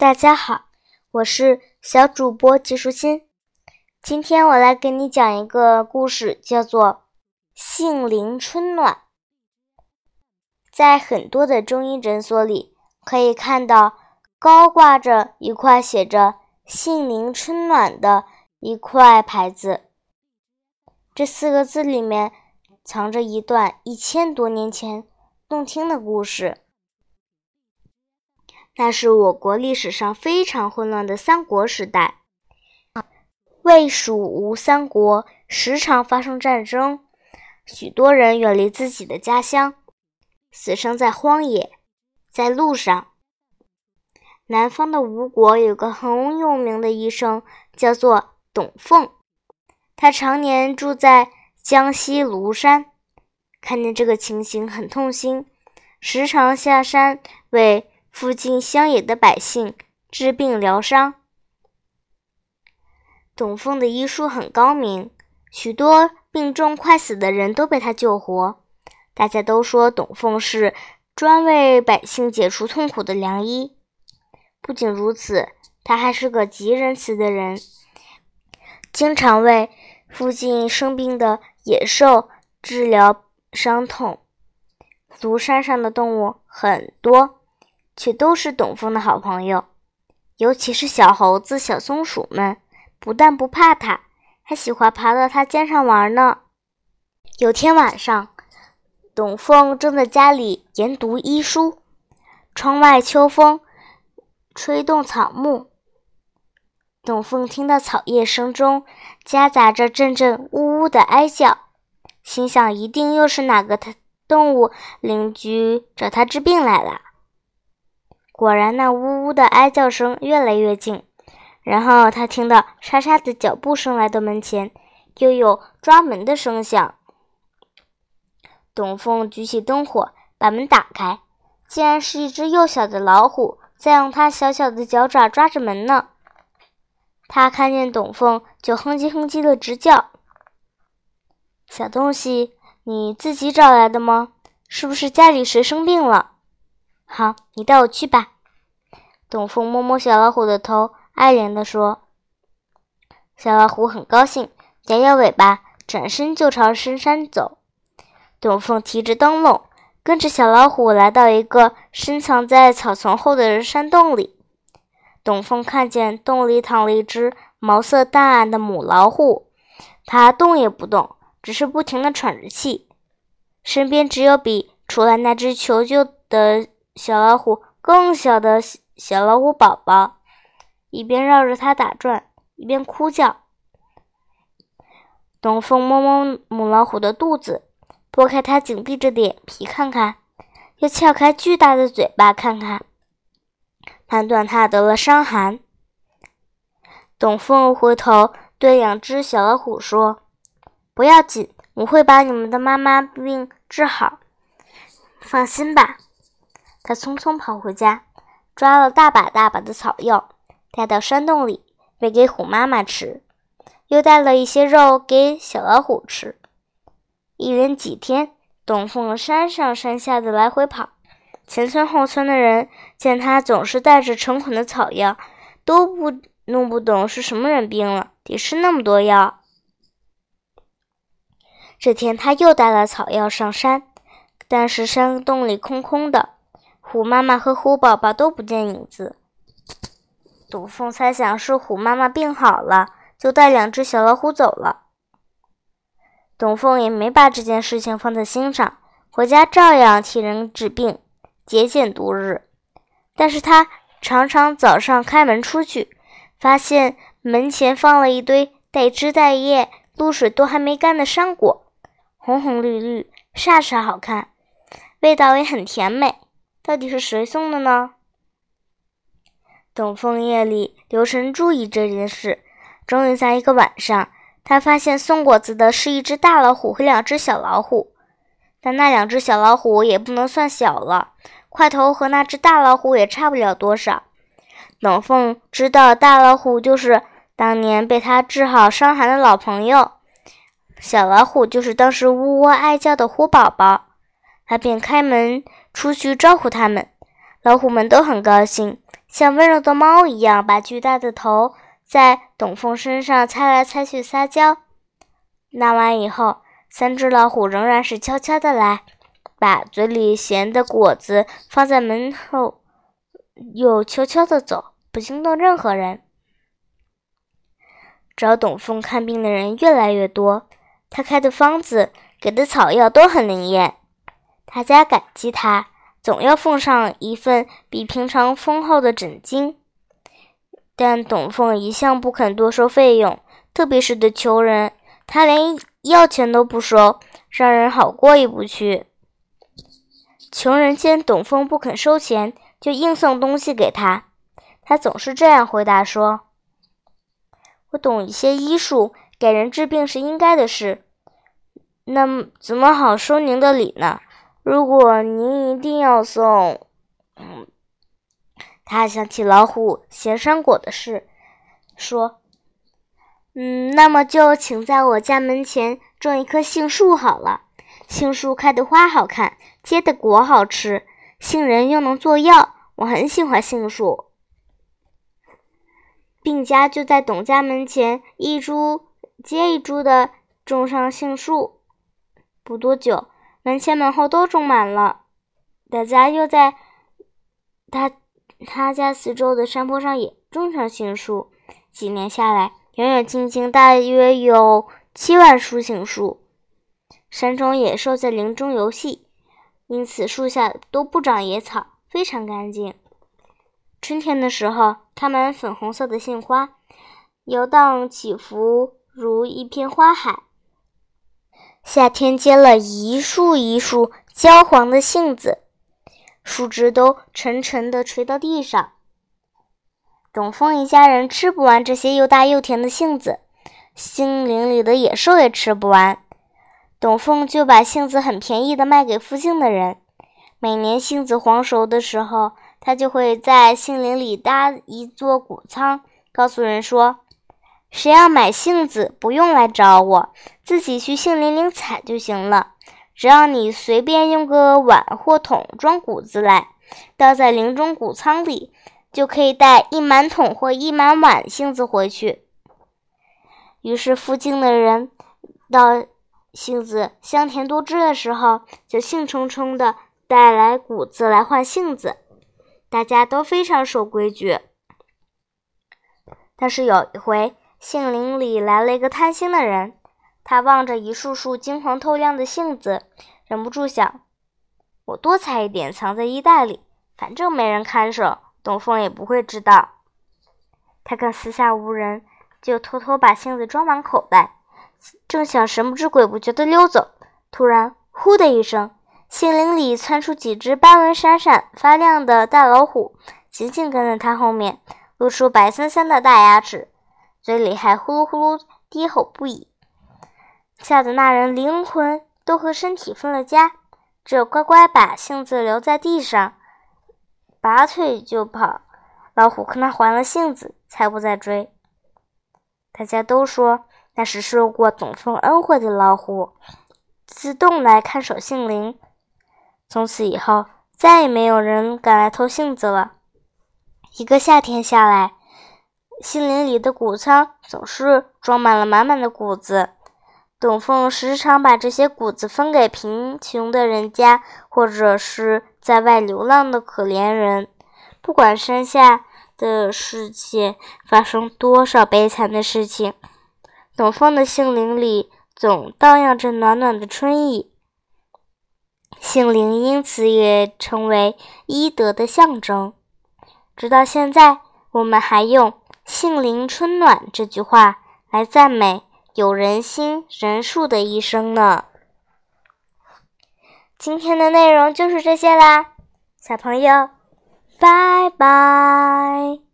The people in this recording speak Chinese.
大家好，我是小主播季淑欣。今天我来给你讲一个故事，叫做《杏林春暖》。在很多的中医诊所里，可以看到高挂着一块写着“杏林春暖”的一块牌子。这四个字里面藏着一段一千多年前动听的故事。那是我国历史上非常混乱的三国时代，魏、蜀、吴三国时常发生战争，许多人远离自己的家乡，死生在荒野，在路上。南方的吴国有个很有名的医生，叫做董奉。他常年住在江西庐山，看见这个情形很痛心，时常下山为附近乡野的百姓治病疗伤。董奉的医术很高明，许多病重快死的人都被他救活。大家都说董奉是专为百姓解除痛苦的良医。不仅如此，他还是个极仁慈的人，经常为。附近生病的野兽治疗伤痛，庐山上的动物很多，却都是董奉的好朋友。尤其是小猴子、小松鼠们，不但不怕他，还喜欢爬到他肩上玩呢。有天晚上，董凤正在家里研读医书，窗外秋风吹动草木。董凤听到草叶声中夹杂着阵阵呜呜的哀叫，心想一定又是哪个他动物邻居找他治病来了。果然，那呜呜的哀叫声越来越近，然后他听到沙沙的脚步声来到门前，又有抓门的声响。董凤举起灯火把门打开，竟然是一只幼小的老虎在用它小小的脚爪抓着门呢。他看见董凤，就哼唧哼唧的直叫：“小东西，你自己找来的吗？是不是家里谁生病了？好，你带我去吧。”董凤摸摸小老虎的头，爱怜地说：“小老虎很高兴，摇摇尾巴，转身就朝深山走。”董凤提着灯笼，跟着小老虎来到一个深藏在草丛后的山洞里。董凤看见洞里躺了一只毛色淡暗的母老虎，它动也不动，只是不停地喘着气。身边只有比出来那只求救的小老虎更小的小老虎宝宝，一边绕着它打转，一边哭叫。董凤摸摸母老虎的肚子，拨开它紧闭着的眼皮看看，又撬开巨大的嘴巴看看。判断它得了伤寒。董凤回头对两只小老虎说：“不要紧，我会把你们的妈妈病治好，放心吧。”他匆匆跑回家，抓了大把大把的草药，带到山洞里喂给虎妈妈吃，又带了一些肉给小老虎吃。一连几天，董凤山上山下的来回跑。前村后村的人见他总是带着成捆的草药，都不弄不懂是什么人病了，得吃那么多药。这天他又带了草药上山，但是山洞里空空的，虎妈妈和虎宝宝都不见影子。董凤猜想是虎妈妈病好了，就带两只小老虎走了。董凤也没把这件事情放在心上，回家照样替人治病。节俭度日，但是他常常早上开门出去，发现门前放了一堆带枝带叶、露水都还没干的山果，红红绿绿，煞是好看，味道也很甜美。到底是谁送的呢？董凤夜里留神注意这件事，终于在一个晚上，他发现送果子的是一只大老虎和两只小老虎，但那两只小老虎也不能算小了。块头和那只大老虎也差不了多少。冷凤知道大老虎就是当年被他治好伤寒的老朋友，小老虎就是当时呜呜哀叫的虎宝宝。他便开门出去招呼他们，老虎们都很高兴，像温柔的猫一样，把巨大的头在董凤身上擦来擦去撒娇。那完以后，三只老虎仍然是悄悄的来，把嘴里衔的果子放在门后，又悄悄的走，不惊动任何人。找董凤看病的人越来越多，他开的方子、给的草药都很灵验，大家感激他。总要奉上一份比平常丰厚的诊金，但董凤一向不肯多收费用，特别是对穷人，他连要钱都不收，让人好过意不去。穷人见董凤不肯收钱，就硬送东西给他，他总是这样回答说：“我懂一些医术，给人治病是应该的事，那么怎么好收您的礼呢？”如果您一定要送，嗯，他想起老虎衔山果的事，说：“嗯，那么就请在我家门前种一棵杏树好了。杏树开的花好看，结的果好吃，杏仁又能做药，我很喜欢杏树。”病家就在董家门前一株接一株的种上杏树。不多久。门前门后都种满了，大家又在他他家四周的山坡上也种上杏树。几年下来，远远近近大约有七万株杏树。山中野兽在林中游戏，因此树下都不长野草，非常干净。春天的时候，开满粉红色的杏花，游荡起伏如一片花海。夏天结了一束一束焦黄的杏子，树枝都沉沉地垂到地上。董凤一家人吃不完这些又大又甜的杏子，杏林里的野兽也吃不完。董凤就把杏子很便宜的卖给附近的人。每年杏子黄熟的时候，他就会在杏林里搭一座谷仓，告诉人说。谁要买杏子，不用来找我，自己去杏林里采就行了。只要你随便用个碗或桶装谷子来，倒在林中谷仓里，就可以带一满桶或一满碗杏子回去。于是，附近的人到杏子香甜多汁的时候，就兴冲冲的带来谷子来换杏子。大家都非常守规矩。但是有一回，杏林里来了一个贪心的人，他望着一束束金黄透亮的杏子，忍不住想：我多采一点，藏在衣袋里，反正没人看守，董凤也不会知道。他看四下无人，就偷偷把杏子装满口袋，正想神不知鬼不觉地溜走，突然“呼”的一声，杏林里窜出几只斑纹闪闪发亮的大老虎，紧紧跟在他后面，露出白森森的大牙齿。嘴里还呼噜呼噜低吼不已，吓得那人灵魂都和身体分了家，只有乖乖把杏子留在地上，拔腿就跑。老虎看他还了杏子，才不再追。大家都说那是受过董凤恩惠的老虎，自动来看守杏林。从此以后，再也没有人敢来偷杏子了。一个夏天下来。杏林里的谷仓总是装满了满满的谷子，董凤时常把这些谷子分给贫穷的人家，或者是在外流浪的可怜人。不管山下的世界发生多少悲惨的事情，董凤的杏林里总荡漾着暖暖的春意。杏林因此也成为医德的象征。直到现在，我们还用。杏林春暖这句话来赞美有人心仁术的一生呢。今天的内容就是这些啦，小朋友，拜拜。